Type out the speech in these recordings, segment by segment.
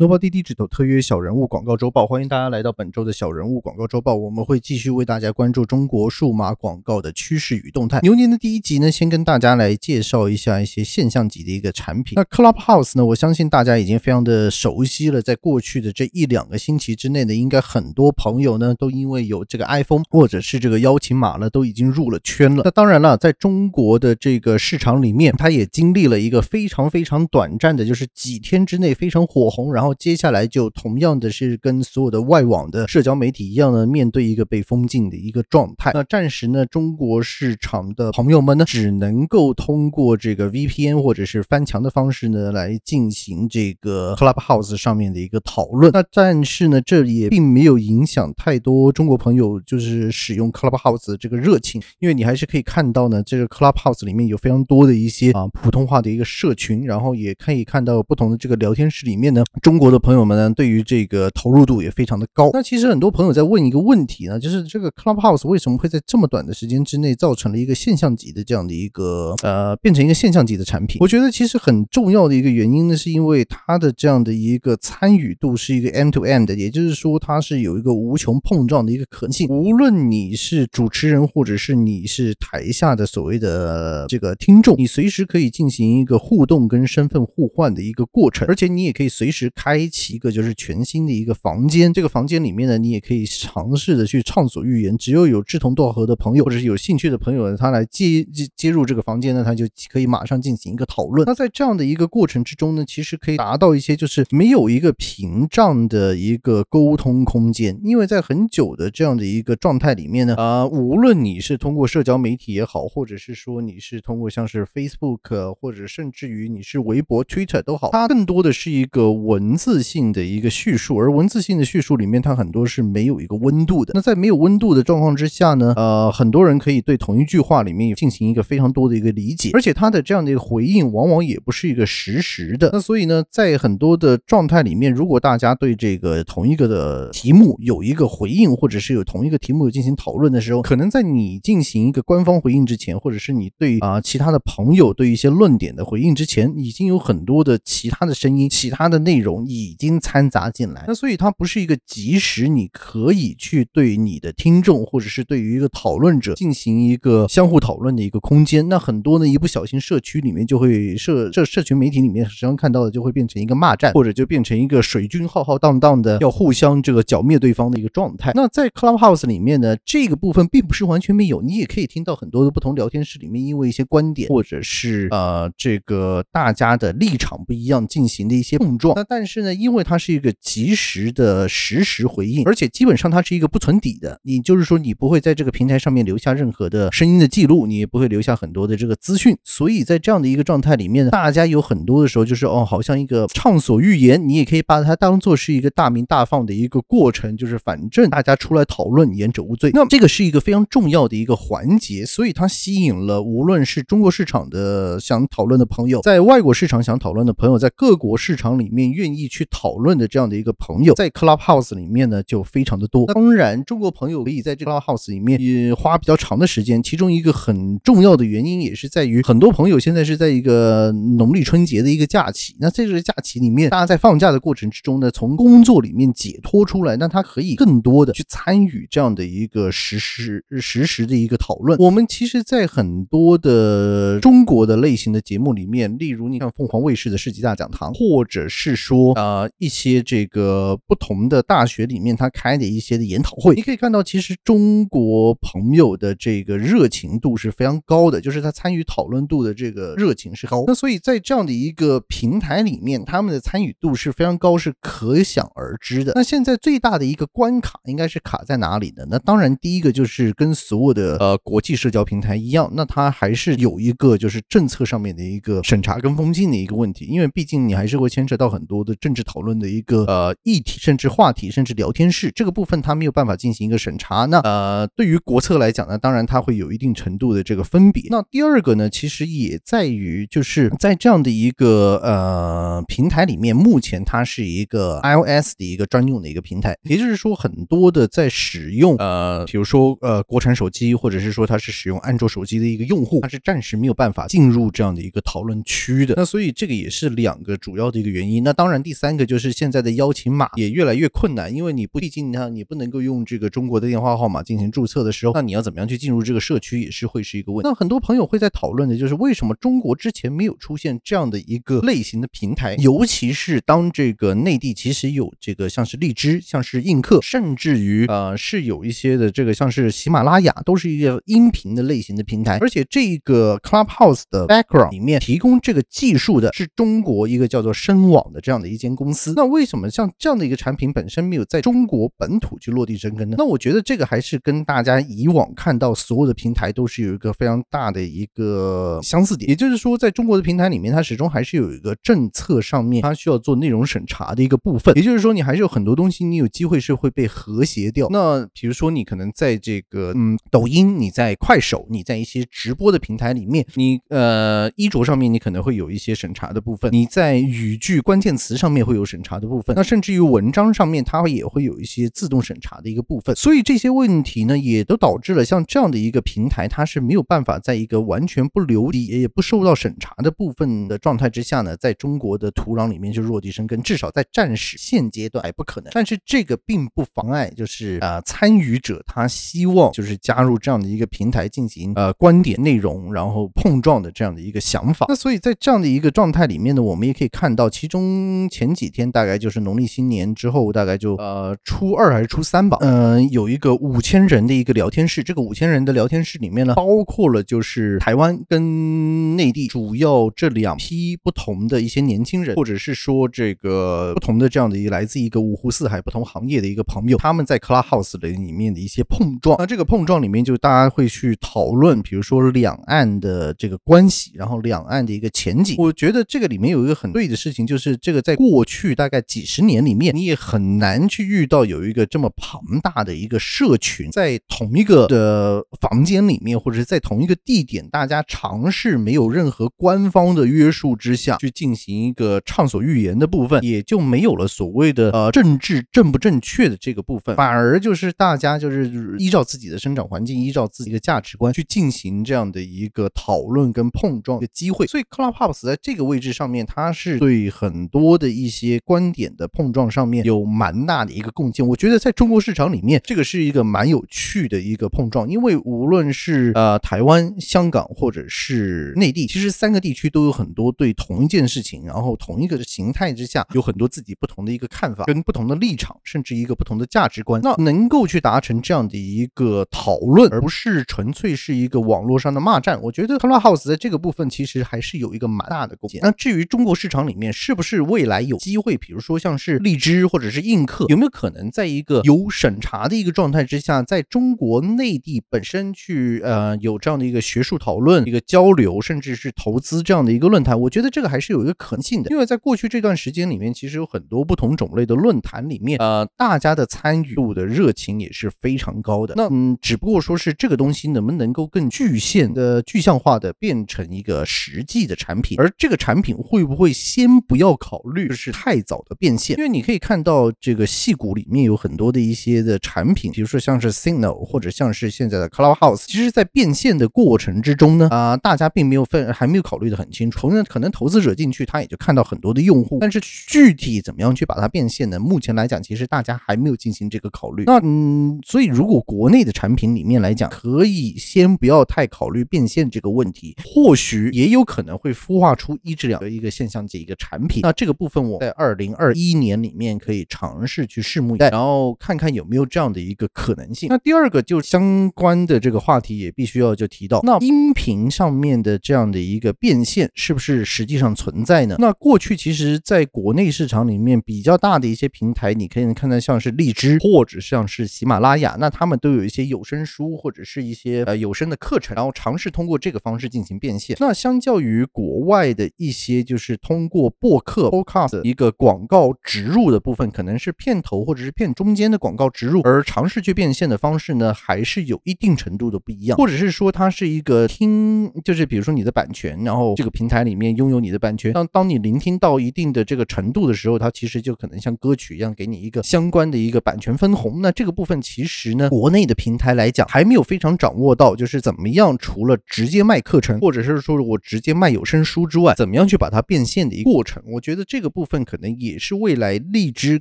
Nobody 地址头特约小人物广告周报，欢迎大家来到本周的小人物广告周报。我们会继续为大家关注中国数码广告的趋势与动态。牛年的第一集呢，先跟大家来介绍一下一些现象级的一个产品。那 Clubhouse 呢，我相信大家已经非常的熟悉了。在过去的这一两个星期之内呢，应该很多朋友呢都因为有这个 iPhone 或者是这个邀请码呢，都已经入了圈了。那当然了，在中国的这个市场里面，它也经历了一个非常非常短暂的，就是几天之内非常火红，然后。接下来就同样的是跟所有的外网的社交媒体一样呢，面对一个被封禁的一个状态。那暂时呢，中国市场的朋友们呢，只能够通过这个 VPN 或者是翻墙的方式呢，来进行这个 Clubhouse 上面的一个讨论。那但是呢，这也并没有影响太多中国朋友就是使用 Clubhouse 这个热情，因为你还是可以看到呢，这个 Clubhouse 里面有非常多的一些啊普通话的一个社群，然后也可以看到不同的这个聊天室里面呢，中。国的朋友们呢，对于这个投入度也非常的高。那其实很多朋友在问一个问题呢，就是这个 Clubhouse 为什么会在这么短的时间之内造成了一个现象级的这样的一个呃，变成一个现象级的产品？我觉得其实很重要的一个原因呢，是因为它的这样的一个参与度是一个 end to end，也就是说它是有一个无穷碰撞的一个可能性。无论你是主持人，或者是你是台下的所谓的这个听众，你随时可以进行一个互动跟身份互换的一个过程，而且你也可以随时开。开启一个就是全新的一个房间，这个房间里面呢，你也可以尝试的去畅所欲言。只有有志同道合的朋友，或者是有兴趣的朋友呢，他来接接接入这个房间呢，他就可以马上进行一个讨论。那在这样的一个过程之中呢，其实可以达到一些就是没有一个屏障的一个沟通空间。因为在很久的这样的一个状态里面呢，啊，无论你是通过社交媒体也好，或者是说你是通过像是 Facebook，或者甚至于你是微博、Twitter 都好，它更多的是一个文。字性的一个叙述，而文字性的叙述里面，它很多是没有一个温度的。那在没有温度的状况之下呢，呃，很多人可以对同一句话里面进行一个非常多的一个理解，而且它的这样的一个回应，往往也不是一个实时的。那所以呢，在很多的状态里面，如果大家对这个同一个的题目有一个回应，或者是有同一个题目进行讨论的时候，可能在你进行一个官方回应之前，或者是你对啊其他的朋友对一些论点的回应之前，已经有很多的其他的声音、其他的内容。已经掺杂进来，那所以它不是一个及时你可以去对你的听众或者是对于一个讨论者进行一个相互讨论的一个空间。那很多呢，一不小心社区里面就会社社社群媒体里面时常看到的就会变成一个骂战，或者就变成一个水军浩浩荡荡的要互相这个剿灭对方的一个状态。那在 Clubhouse 里面呢，这个部分并不是完全没有，你也可以听到很多的不同聊天室里面因为一些观点或者是呃这个大家的立场不一样进行的一些碰撞。那但。是呢，因为它是一个及时的实时回应，而且基本上它是一个不存底的。你就是说，你不会在这个平台上面留下任何的声音的记录，你也不会留下很多的这个资讯。所以在这样的一个状态里面，大家有很多的时候就是哦，好像一个畅所欲言，你也可以把它当做是一个大明大放的一个过程，就是反正大家出来讨论，言者无罪。那这个是一个非常重要的一个环节，所以它吸引了无论是中国市场的想讨论的朋友，在外国市场想讨论的朋友，在各国市场里面愿意。去讨论的这样的一个朋友，在 Clubhouse 里面呢就非常的多。当然，中国朋友可以在这 Clubhouse 里面也花比较长的时间。其中一个很重要的原因也是在于，很多朋友现在是在一个农历春节的一个假期。那在这个假期里面，大家在放假的过程之中呢，从工作里面解脱出来，那他可以更多的去参与这样的一个实时实时的一个讨论。我们其实，在很多的中国的类型的节目里面，例如你看凤凰卫视的世纪大讲堂，或者是说。呃，一些这个不同的大学里面，他开的一些的研讨会，你可以看到，其实中国朋友的这个热情度是非常高的，就是他参与讨论度的这个热情是高。那所以在这样的一个平台里面，他们的参与度是非常高，是可想而知的。那现在最大的一个关卡应该是卡在哪里呢？那当然，第一个就是跟所有的呃国际社交平台一样，那它还是有一个就是政策上面的一个审查跟封禁的一个问题，因为毕竟你还是会牵扯到很多的政。治讨论的一个呃议题，甚至话题，甚至聊天室这个部分，它没有办法进行一个审查。那呃，对于国策来讲呢，当然它会有一定程度的这个分别。那第二个呢，其实也在于就是在这样的一个呃平台里面，目前它是一个 iOS 的一个专用的一个平台，也就是说，很多的在使用呃，比如说呃国产手机，或者是说它是使用安卓手机的一个用户，它是暂时没有办法进入这样的一个讨论区的。那所以这个也是两个主要的一个原因。那当然第。三个就是现在的邀请码也越来越困难，因为你不毕竟呢，你不能够用这个中国的电话号码进行注册的时候，那你要怎么样去进入这个社区也是会是一个问题。那很多朋友会在讨论的就是为什么中国之前没有出现这样的一个类型的平台，尤其是当这个内地其实有这个像是荔枝、像是映客，甚至于呃是有一些的这个像是喜马拉雅，都是一个音频的类型的平台，而且这个 Clubhouse 的 background 里面提供这个技术的是中国一个叫做深网的这样的一间公司。那为什么像这样的一个产品本身没有在中国本土去落地生根呢？那我觉得这个还是跟大家以往看到所有的平台都是有一个非常大的一个相似点，也就是说，在中国的平台里面，它始终还是有一个政策上面它需要做内容审查的一个部分。也就是说，你还是有很多东西，你有机会是会被和谐掉。那比如说，你可能在这个嗯抖音，你在快手，你在一些直播的平台里面，你呃衣着上面你可能会有一些审查的部分，你在语句关键词上上面会有审查的部分，那甚至于文章上面它也会有一些自动审查的一个部分。所以这些问题呢，也都导致了像这样的一个平台，它是没有办法在一个完全不留底也不受到审查的部分的状态之下呢，在中国的土壤里面就落地生根，至少在暂时现阶段还不可能。但是这个并不妨碍，就是呃参与者他希望就是加入这样的一个平台进行呃观点内容然后碰撞的这样的一个想法。那所以在这样的一个状态里面呢，我们也可以看到，其中前几天大概就是农历新年之后，大概就呃初二还是初三吧，嗯，有一个五千人的一个聊天室。这个五千人的聊天室里面呢，包括了就是台湾跟内地主要这两批不同的一些年轻人，或者是说这个不同的这样的一个来自一个五湖四海不同行业的一个朋友，他们在 Clubhouse 的里面的一些碰撞。那这个碰撞里面就大家会去讨论，比如说两岸的这个关系，然后两岸的一个前景。我觉得这个里面有一个很对的事情，就是这个在过去大概几十年里面，你也很难去遇到有一个这么庞大的一个社群，在同一个的房间里面，或者是在同一个地点，大家尝试没有任何官方的约束之下去进行一个畅所欲言的部分，也就没有了所谓的呃政治正不正确的这个部分，反而就是大家就是依照自己的生长环境，依照自己的价值观去进行这样的一个讨论跟碰撞的机会。所以 Clubhouse 在这个位置上面，它是对很多的一些观点的碰撞上面有蛮大的一个贡献。我觉得在中国市场里面，这个是一个蛮有趣的一个碰撞，因为无论是呃台湾、香港或者是内地，其实三个地区都有很多对同一件事情，然后同一个形态之下，有很多自己不同的一个看法，跟不同的立场，甚至一个不同的价值观。那能够去达成这样的一个讨论，而不是纯粹是一个网络上的骂战，我觉得 Clubhouse 在这个部分其实还是有一个蛮大的贡献。那至于中国市场里面是不是未来还有机会，比如说像是荔枝或者是映客，有没有可能在一个有审查的一个状态之下，在中国内地本身去呃有这样的一个学术讨论、一个交流，甚至是投资这样的一个论坛？我觉得这个还是有一个可能性的，因为在过去这段时间里面，其实有很多不同种类的论坛里面，呃，大家的参与度的热情也是非常高的。那嗯，只不过说是这个东西能不能够更具现的、具象化的变成一个实际的产品，而这个产品会不会先不要考虑就是太早的变现？因为你可以看到这个戏骨里面有很多的一些的产品，比如说像是 Signal 或者像是现在的 Clubhouse，其实在变现的过程之中呢，啊，大家并没有分还没有考虑的很清楚。同样，可能投资者进去他也就看到很多的用户，但是具体怎么样去把它变现呢？目前来讲，其实大家还没有进行这个考虑。那嗯，所以如果国内的产品里面来讲，可以先不要太考虑变现这个问题，或许也有可能会孵化出一至两的一个现象级一个产品。那这个部分我在二零二一年里面可以尝试去拭目以待，然后看看有没有这样的一个可能性。那第二个就相关的这个话题也必须要就提到，那音频上面的这样的一个变现是不是实际上存在呢？那过去其实在国内市场里面比较大的一些平台，你可以看到像是荔枝或者像是喜马拉雅，那他们都有一些有声书或者是一些呃有声的课程，然后尝试通过这个方式进行变现。那相较于国外的一些就是通过播客 podcast 一个广告植入的部分，可能是片头或者是片中间的广告植入，而尝试去变现的方式呢，还是有一定程度的不一样，或者是说它是一个听，就是比如说你的版权，然后这个平台里面拥有你的版权，当当你聆听到一定的这个程度的时候，它其实就可能像歌曲一样给你一个相关的一个版权分红。那这个部分其实呢，国内的平台来讲还没有非常掌握到，就是怎么样除了直接卖课程，或者是说我直接卖有声书之外，怎么样去把它变现的一个过程。我觉得这个部。分可能也是未来荔枝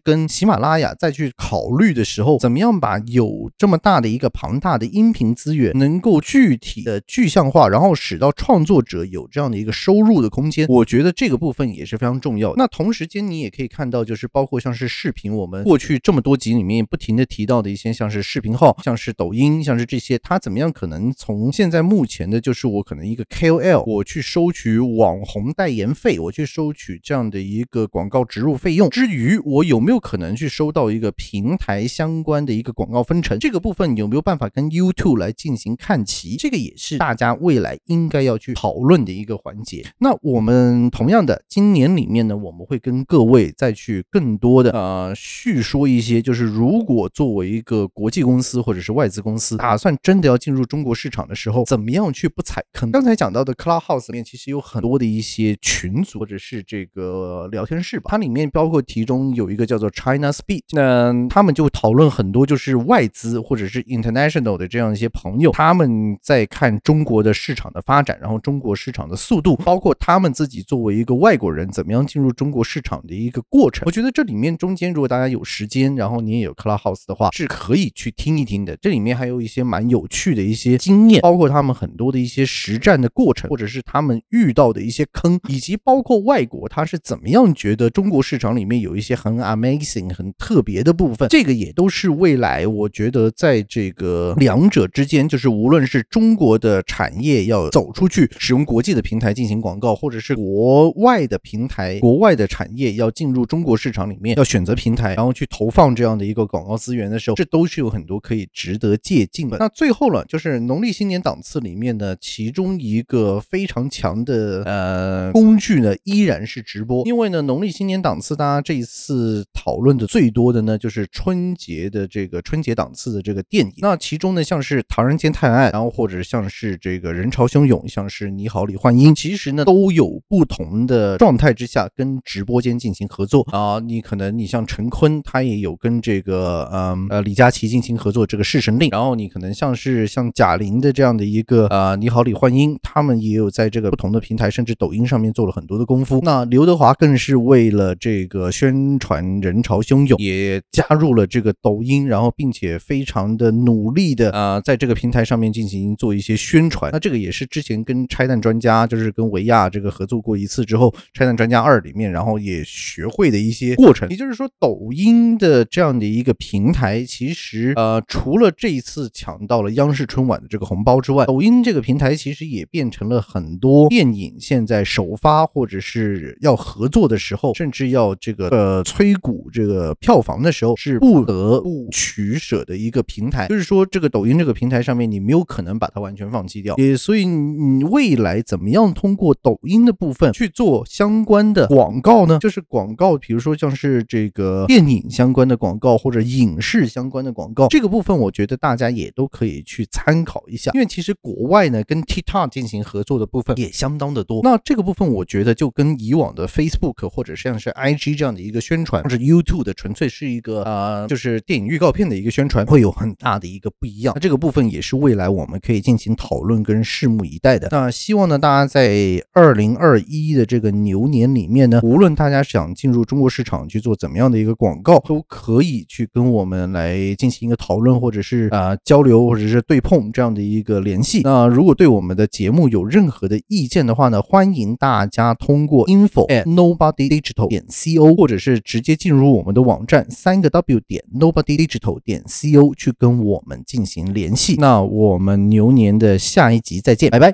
跟喜马拉雅再去考虑的时候，怎么样把有这么大的一个庞大的音频资源能够具体的具象化，然后使到创作者有这样的一个收入的空间。我觉得这个部分也是非常重要。那同时间你也可以看到，就是包括像是视频，我们过去这么多集里面不停的提到的一些，像是视频号，像是抖音，像是这些，它怎么样可能从现在目前的，就是我可能一个 KOL，我去收取网红代言费，我去收取这样的一个广告植入费用之余，我有没有可能去收到一个平台相关的一个广告分成？这个部分有没有办法跟 YouTube 来进行看齐？这个也是大家未来应该要去讨论的一个环节。那我们同样的，今年里面呢，我们会跟各位再去更多的呃叙说一些，就是如果作为一个国际公司或者是外资公司，打算真的要进入中国市场的时候，怎么样去不踩坑？刚才讲到的 Clubhouse 里面其实有很多的一些群组或者是这个聊天室吧，它里面包括其中有一个叫做 China Speed，那他们就讨论很多就是外资或者是 international 的这样一些朋友，他们在看中国的市场的发展，然后中国市场的速度，包括他们自己作为一个外国人怎么样进入中国市场的一个过程。我觉得这里面中间如果大家有时间，然后你也有 Clubhouse 的话，是可以去听一听的。这里面还有一些蛮有趣的一些经验，包括他们很多的一些实战的过程，或者是他们遇到的一些坑，以及包括外国他是怎么样觉得中国市场里面有一些很 amazing、很特别的部分。这个也都是未来我觉得在这个两者之间，就是无论是中国的产业要走出去，使用国际的平台进行广告，或者是国外的平台、国外的产业要进入中国市场里面，要选择平台，然后去投放这样的一个广告资源的时候，这都是有很多可以值得借鉴的。那最后了，就是农历新年档次里面呢，其中一个非常强的呃工具呢，依然是直播。因为呢，农历新年档次，大家这一次讨论的最多的呢，就是春节的这个春节档次的这个电影。那其中呢，像是《唐人街探案》，然后或者像是这个人潮汹涌，像是《你好，李焕英》，其实呢都有不同的状态之下跟直播间进行合作啊。你可能你像陈坤，他也有跟这个嗯呃李佳琦进行合作这个《侍神令》，然后你可能像是像贾玲的这样的一个呃《你好，李焕英》，他们也有在这个不同的平台，甚至抖音上面做了很多的功夫。那刘德华更是为了这个宣传人潮汹涌，也加入了这个抖音，然后并且非常的努力的啊，在这个平台上面进行做一些宣传。那这个也是之前跟拆弹专家，就是跟维亚这个合作过一次之后，《拆弹专家二》里面，然后也学会的一些过程。也就是说，抖音的这样的一个平台，其实呃，除了这一次抢到了央视春晚的这个红包之外，抖音这个平台其实也变成了很多电影现在首发或者是要合作的时候，甚至要这个呃催谷这个票房的时候，是不得不取舍的一个平台。就是说，这个抖音这个平台上面，你没有可能把它完全放弃掉。也所以，你未来怎么样通过抖音的部分去做相关的广告呢？就是广告，比如说像是这个电影相关的广告或者影视相关的广告，这个部分我觉得大家也都可以去参考一下。因为其实国外呢跟 TikTok 进行合作的部分也相当的多。那这个部分我觉得就跟以往的 Facebook 或者像是 IG 这样的一个宣传，或者 YouTube 的纯粹是一个呃就是电影预告片的一个宣传，会有很大的一个不一样。那这个部分也是未来我们可以进行讨论跟拭目以待的。那希望呢大家在二零二一的这个牛年里面呢，无论大家想进入中国市场去做怎么样的一个广告，都可以去跟我们来进行一个讨论，或者是啊交流，或者是对碰这样的一个联系。那如果对我们的节目有任何的意见的话呢，欢迎大家通过 info at nobody digital 点 co，或者是直接进入我们的网站三个 w 点 nobody digital 点 co 去跟我们进行联系。那我们牛年的下一集再见，拜拜。